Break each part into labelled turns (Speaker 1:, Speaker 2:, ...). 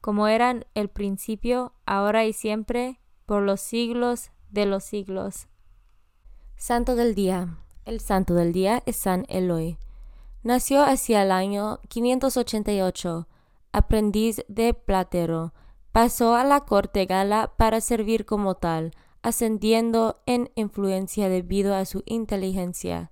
Speaker 1: como eran el principio, ahora y siempre, por los siglos de los siglos.
Speaker 2: Santo del Día. El Santo del Día es San Eloy. Nació hacia el año 588, aprendiz de platero. Pasó a la corte gala para servir como tal, ascendiendo en influencia debido a su inteligencia.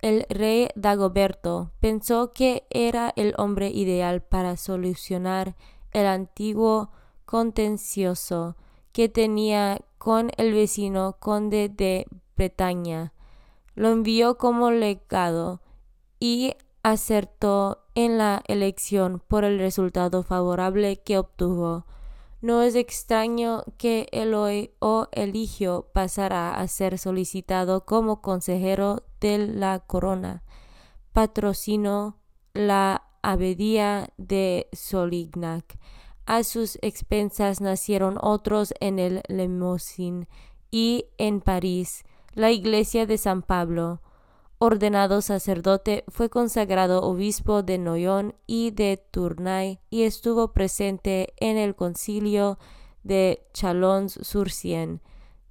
Speaker 2: El rey Dagoberto pensó que era el hombre ideal para solucionar el antiguo contencioso que tenía con el vecino conde de Bretaña. Lo envió como legado y acertó en la elección por el resultado favorable que obtuvo. No es extraño que Eloy o Eligio pasara a ser solicitado como consejero de la corona. Patrocinó la abadía de Solignac. A sus expensas nacieron otros en el Lemosín y en París, la iglesia de San Pablo. Ordenado sacerdote, fue consagrado obispo de Noyon y de Tournai y estuvo presente en el concilio de Chalons-sur-Sienne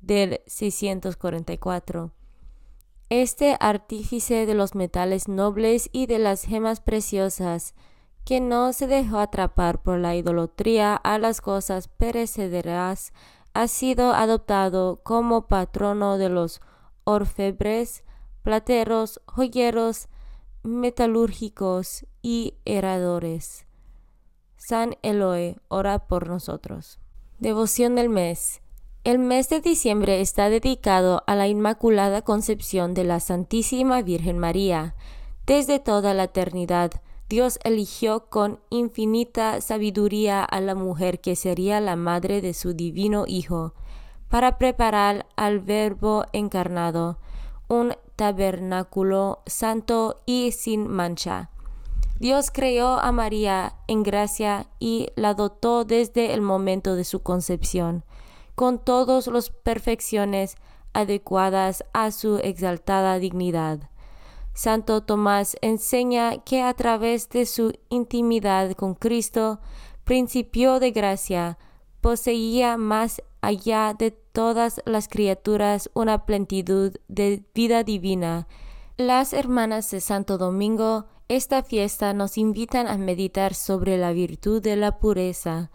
Speaker 2: del 644. Este artífice de los metales nobles y de las gemas preciosas, que no se dejó atrapar por la idolatría a las cosas perecederas, ha sido adoptado como patrono de los orfebres, plateros, joyeros, metalúrgicos y heradores. San Eloe, ora por nosotros. Devoción del mes. El mes de diciembre está dedicado a la Inmaculada Concepción de la Santísima Virgen María. Desde toda la eternidad, Dios eligió con infinita sabiduría a la mujer que sería la madre de su divino Hijo, para preparar al Verbo encarnado un tabernáculo santo y sin mancha. Dios creó a María en gracia y la dotó desde el momento de su concepción con todas las perfecciones adecuadas a su exaltada dignidad. Santo Tomás enseña que a través de su intimidad con Cristo, principio de gracia, poseía más allá de todas las criaturas una plenitud de vida divina. Las hermanas de Santo Domingo, esta fiesta nos invitan a meditar sobre la virtud de la pureza.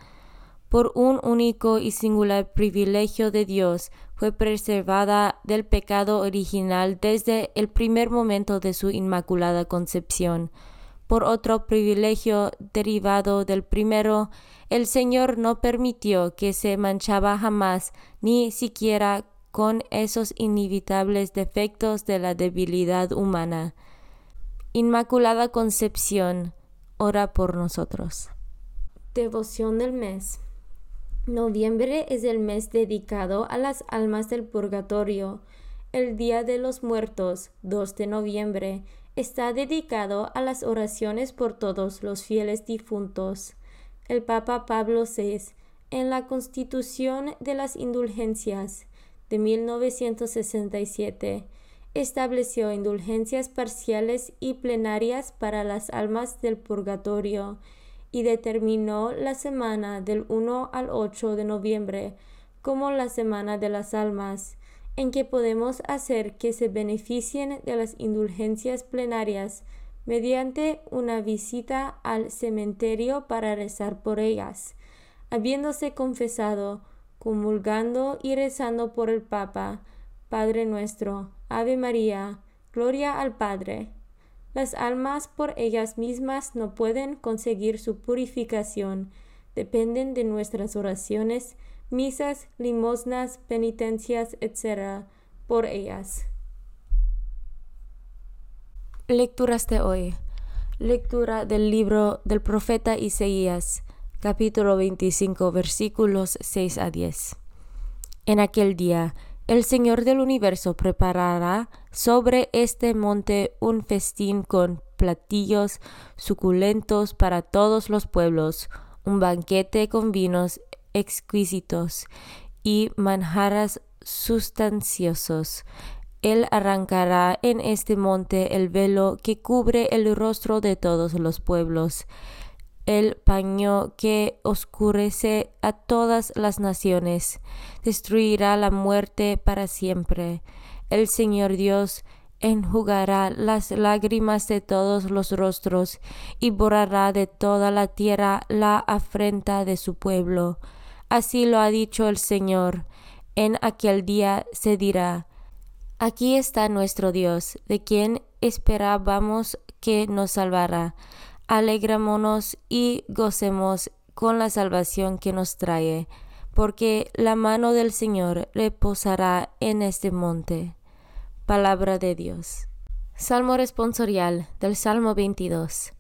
Speaker 2: Por un único y singular privilegio de Dios fue preservada del pecado original desde el primer momento de su inmaculada concepción. Por otro privilegio derivado del primero, el Señor no permitió que se manchaba jamás, ni siquiera con esos inevitables defectos de la debilidad humana. Inmaculada Concepción, ora por nosotros.
Speaker 1: Devoción del mes. Noviembre es el mes dedicado a las almas del purgatorio. El Día de los Muertos, 2 de noviembre, está dedicado a las oraciones por todos los fieles difuntos. El Papa Pablo VI, en la Constitución de las Indulgencias de 1967, estableció indulgencias parciales y plenarias para las almas del purgatorio y determinó la semana del 1 al 8 de noviembre como la Semana de las Almas, en que podemos hacer que se beneficien de las indulgencias plenarias mediante una visita al cementerio para rezar por ellas, habiéndose confesado, comulgando y rezando por el Papa, Padre nuestro, Ave María, Gloria al Padre. Las almas por ellas mismas no pueden conseguir su purificación, dependen de nuestras oraciones, misas, limosnas, penitencias, etc., por ellas.
Speaker 2: Lecturas de hoy. Lectura del libro del profeta Isaías, capítulo 25, versículos 6 a 10. En aquel día, el Señor del universo preparará sobre este monte un festín con platillos suculentos para todos los pueblos, un banquete con vinos exquisitos y manjaras sustanciosos. Él arrancará en este monte el velo que cubre el rostro de todos los pueblos, el paño que oscurece a todas las naciones, destruirá la muerte para siempre. El Señor Dios enjugará las lágrimas de todos los rostros y borrará de toda la tierra la afrenta de su pueblo. Así lo ha dicho el Señor. En aquel día se dirá, Aquí está nuestro Dios, de quien esperábamos que nos salvara. Alegrámonos y gocemos con la salvación que nos trae, porque la mano del Señor reposará en este monte. Palabra de Dios. Salmo responsorial del Salmo 22.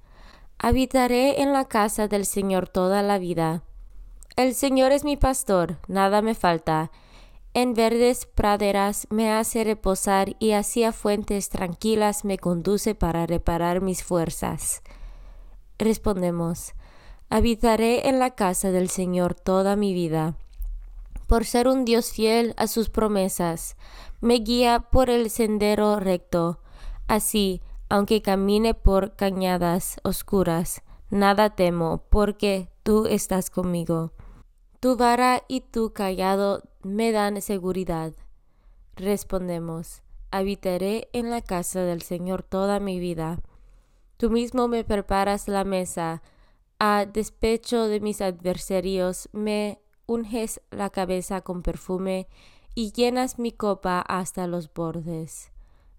Speaker 2: Habitaré en la casa del Señor toda la vida. El Señor es mi pastor, nada me falta en verdes praderas me hace reposar y hacia fuentes tranquilas me conduce para reparar mis fuerzas. Respondemos, habitaré en la casa del Señor toda mi vida. Por ser un Dios fiel a sus promesas, me guía por el sendero recto. Así, aunque camine por cañadas oscuras, nada temo, porque tú estás conmigo. Tu vara y tu callado me dan seguridad. Respondemos, habitaré en la casa del Señor toda mi vida. Tú mismo me preparas la mesa, a despecho de mis adversarios me unges la cabeza con perfume y llenas mi copa hasta los bordes.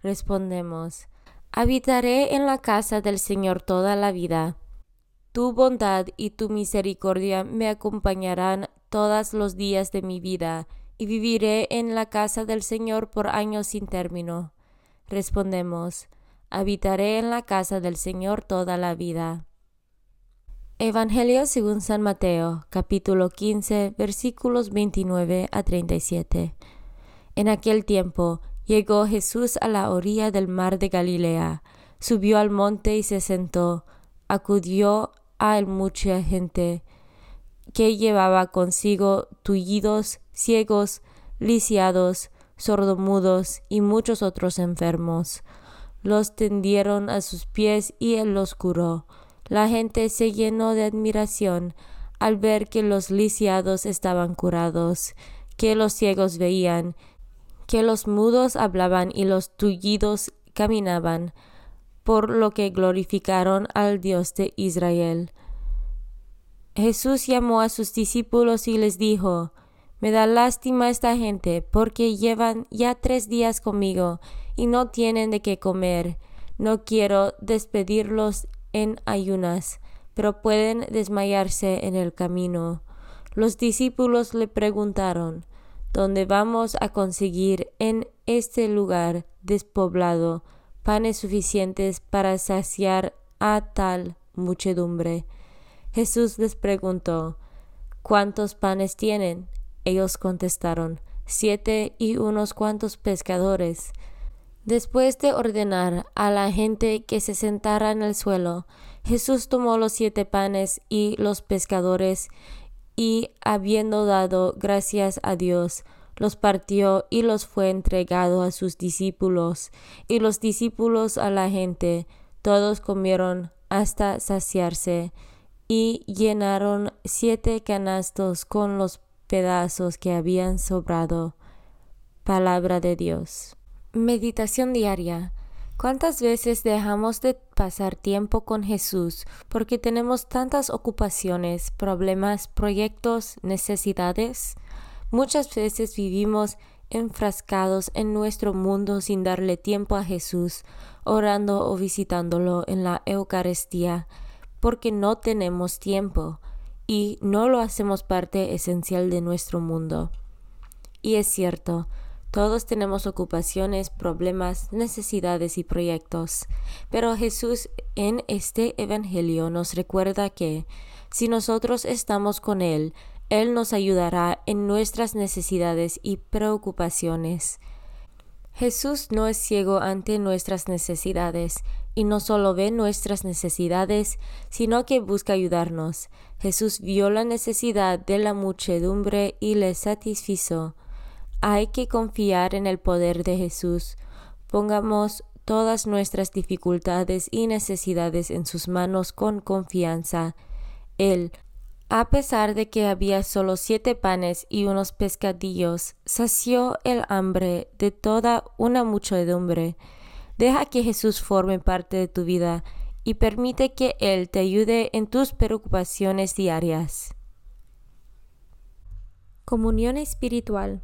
Speaker 2: Respondemos, habitaré en la casa del Señor toda la vida. Tu bondad y tu misericordia me acompañarán todos los días de mi vida, y viviré en la casa del Señor por años sin término. Respondemos, habitaré en la casa del Señor toda la vida. Evangelio según San Mateo, capítulo 15, versículos 29 a 37. En aquel tiempo llegó Jesús a la orilla del mar de Galilea, subió al monte y se sentó, acudió a mucha gente que llevaba consigo tullidos, ciegos, lisiados, sordomudos y muchos otros enfermos. Los tendieron a sus pies y él los curó. La gente se llenó de admiración al ver que los lisiados estaban curados, que los ciegos veían, que los mudos hablaban y los tullidos caminaban, por lo que glorificaron al Dios de Israel. Jesús llamó a sus discípulos y les dijo, Me da lástima esta gente, porque llevan ya tres días conmigo y no tienen de qué comer. No quiero despedirlos en ayunas, pero pueden desmayarse en el camino. Los discípulos le preguntaron, ¿Dónde vamos a conseguir en este lugar despoblado panes suficientes para saciar a tal muchedumbre? Jesús les preguntó, ¿Cuántos panes tienen? Ellos contestaron, siete y unos cuantos pescadores. Después de ordenar a la gente que se sentara en el suelo, Jesús tomó los siete panes y los pescadores, y habiendo dado gracias a Dios, los partió y los fue entregado a sus discípulos, y los discípulos a la gente, todos comieron hasta saciarse, y llenaron siete canastos con los pedazos que habían sobrado. Palabra de Dios. Meditación diaria. ¿Cuántas veces dejamos de pasar tiempo con Jesús porque tenemos tantas ocupaciones, problemas, proyectos, necesidades? Muchas veces vivimos enfrascados en nuestro mundo sin darle tiempo a Jesús, orando o visitándolo en la Eucaristía, porque no tenemos tiempo y no lo hacemos parte esencial de nuestro mundo. Y es cierto, todos tenemos ocupaciones, problemas, necesidades y proyectos, pero Jesús en este Evangelio nos recuerda que si nosotros estamos con Él, Él nos ayudará en nuestras necesidades y preocupaciones. Jesús no es ciego ante nuestras necesidades, y no solo ve nuestras necesidades, sino que busca ayudarnos. Jesús vio la necesidad de la muchedumbre y le satisfizo. Hay que confiar en el poder de Jesús. Pongamos todas nuestras dificultades y necesidades en sus manos con confianza. Él, a pesar de que había solo siete panes y unos pescadillos, sació el hambre de toda una muchedumbre. Deja que Jesús forme parte de tu vida y permite que Él te ayude en tus preocupaciones diarias.
Speaker 1: Comunión espiritual.